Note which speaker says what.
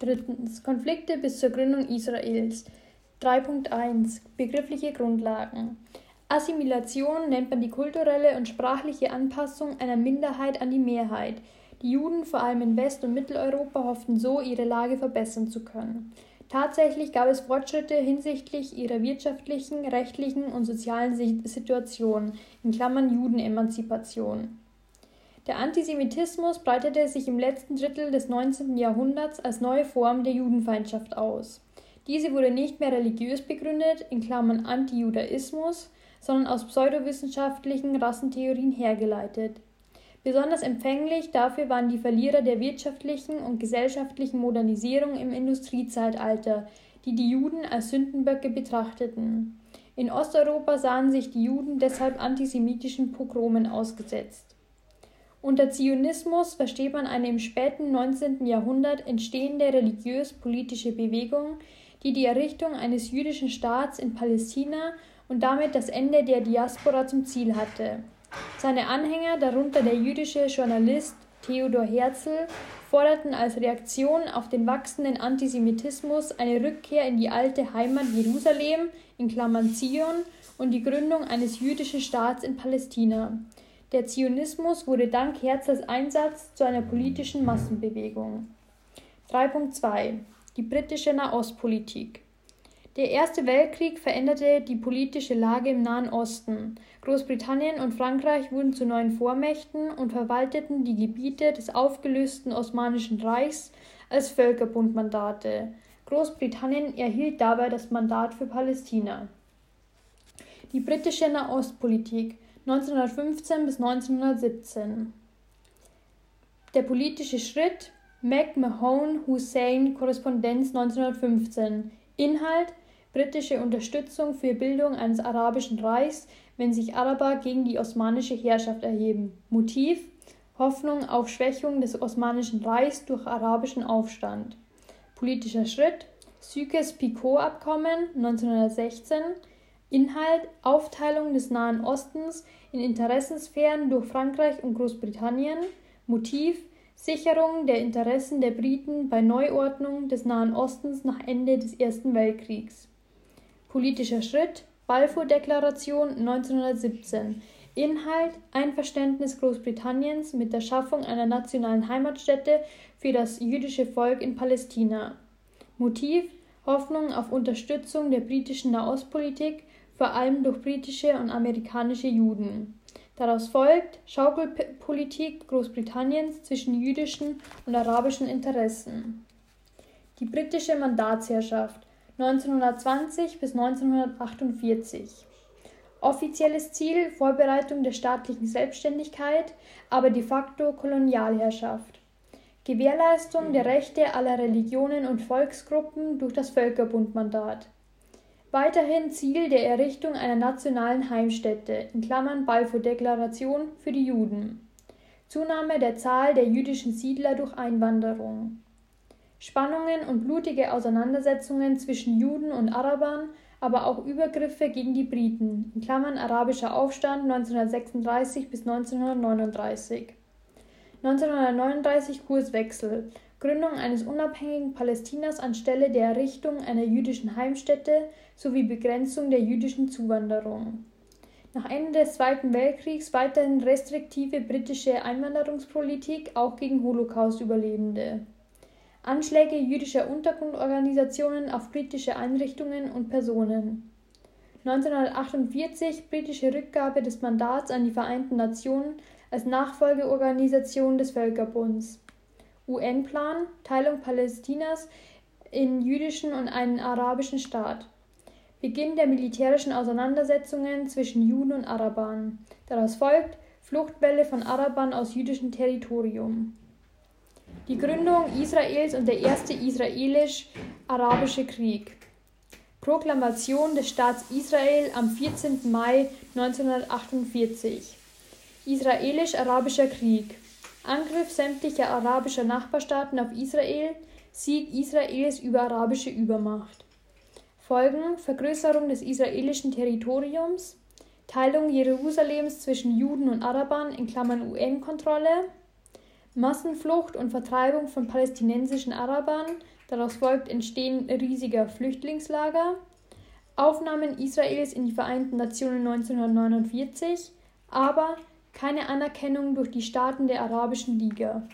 Speaker 1: Drittens. Konflikte bis zur Gründung Israels. 3.1 Begriffliche Grundlagen. Assimilation nennt man die kulturelle und sprachliche Anpassung einer Minderheit an die Mehrheit. Die Juden, vor allem in West- und Mitteleuropa, hofften so, ihre Lage verbessern zu können. Tatsächlich gab es Fortschritte hinsichtlich ihrer wirtschaftlichen, rechtlichen und sozialen Situation, in Klammern Judenemanzipation. Der Antisemitismus breitete sich im letzten Drittel des 19. Jahrhunderts als neue Form der Judenfeindschaft aus. Diese wurde nicht mehr religiös begründet, in Klammern Antijudaismus, sondern aus pseudowissenschaftlichen Rassentheorien hergeleitet. Besonders empfänglich dafür waren die Verlierer der wirtschaftlichen und gesellschaftlichen Modernisierung im Industriezeitalter, die die Juden als Sündenböcke betrachteten. In Osteuropa sahen sich die Juden deshalb antisemitischen Pogromen ausgesetzt. Unter Zionismus versteht man eine im späten 19. Jahrhundert entstehende religiös-politische Bewegung, die die Errichtung eines jüdischen Staats in Palästina und damit das Ende der Diaspora zum Ziel hatte. Seine Anhänger, darunter der jüdische Journalist Theodor Herzl, forderten als Reaktion auf den wachsenden Antisemitismus eine Rückkehr in die alte Heimat Jerusalem in Klammern Zion und die Gründung eines jüdischen Staats in Palästina. Der Zionismus wurde dank Herzls Einsatz zu einer politischen Massenbewegung. 3.2 die britische Nahostpolitik. Der Erste Weltkrieg veränderte die politische Lage im Nahen Osten. Großbritannien und Frankreich wurden zu neuen Vormächten und verwalteten die Gebiete des aufgelösten Osmanischen Reichs als Völkerbundmandate. Großbritannien erhielt dabei das Mandat für Palästina. Die britische Nahostpolitik 1915 bis 1917. Der politische Schritt McMahon-Hussein-Korrespondenz 1915. Inhalt: britische Unterstützung für Bildung eines arabischen Reichs, wenn sich Araber gegen die osmanische Herrschaft erheben. Motiv: Hoffnung auf Schwächung des Osmanischen Reichs durch arabischen Aufstand. Politischer Schritt: Sykes-Picot-Abkommen 1916. Inhalt: Aufteilung des Nahen Ostens in Interessensphären durch Frankreich und Großbritannien. Motiv: Sicherung der Interessen der Briten bei Neuordnung des Nahen Ostens nach Ende des Ersten Weltkriegs. Politischer Schritt Balfour-Deklaration 1917 Inhalt Einverständnis Großbritanniens mit der Schaffung einer nationalen Heimatstätte für das jüdische Volk in Palästina. Motiv Hoffnung auf Unterstützung der britischen Nahostpolitik, vor allem durch britische und amerikanische Juden. Daraus folgt Schaukelpolitik Großbritanniens zwischen jüdischen und arabischen Interessen. Die britische Mandatsherrschaft 1920 bis 1948. Offizielles Ziel Vorbereitung der staatlichen Selbstständigkeit, aber de facto Kolonialherrschaft. Gewährleistung der Rechte aller Religionen und Volksgruppen durch das Völkerbundmandat. Weiterhin Ziel der Errichtung einer nationalen Heimstätte in Klammern (Balfour-Deklaration) für die Juden. Zunahme der Zahl der jüdischen Siedler durch Einwanderung. Spannungen und blutige Auseinandersetzungen zwischen Juden und Arabern, aber auch Übergriffe gegen die Briten in Klammern (Arabischer Aufstand 1936 bis 1939). 1939 Kurswechsel Gründung eines unabhängigen Palästinas anstelle der Errichtung einer jüdischen Heimstätte sowie Begrenzung der jüdischen Zuwanderung. Nach Ende des Zweiten Weltkriegs weiterhin restriktive britische Einwanderungspolitik auch gegen Holocaust-Überlebende. Anschläge jüdischer Untergrundorganisationen auf britische Einrichtungen und Personen. 1948 britische Rückgabe des Mandats an die Vereinten Nationen als Nachfolgeorganisation des Völkerbunds. UN-Plan Teilung Palästinas in jüdischen und einen arabischen Staat. Beginn der militärischen Auseinandersetzungen zwischen Juden und Arabern. Daraus folgt Fluchtwelle von Arabern aus jüdischem Territorium. Die Gründung Israels und der erste israelisch-arabische Krieg. Proklamation des Staats Israel am 14. Mai 1948. Israelisch-arabischer Krieg. Angriff sämtlicher arabischer Nachbarstaaten auf Israel, Sieg Israels über arabische Übermacht. Folgen Vergrößerung des israelischen Territoriums, Teilung Jerusalems zwischen Juden und Arabern in Klammern UN-Kontrolle, Massenflucht und Vertreibung von palästinensischen Arabern, daraus folgt Entstehen riesiger Flüchtlingslager, Aufnahmen Israels in die Vereinten Nationen 1949, aber keine Anerkennung durch die Staaten der Arabischen Liga.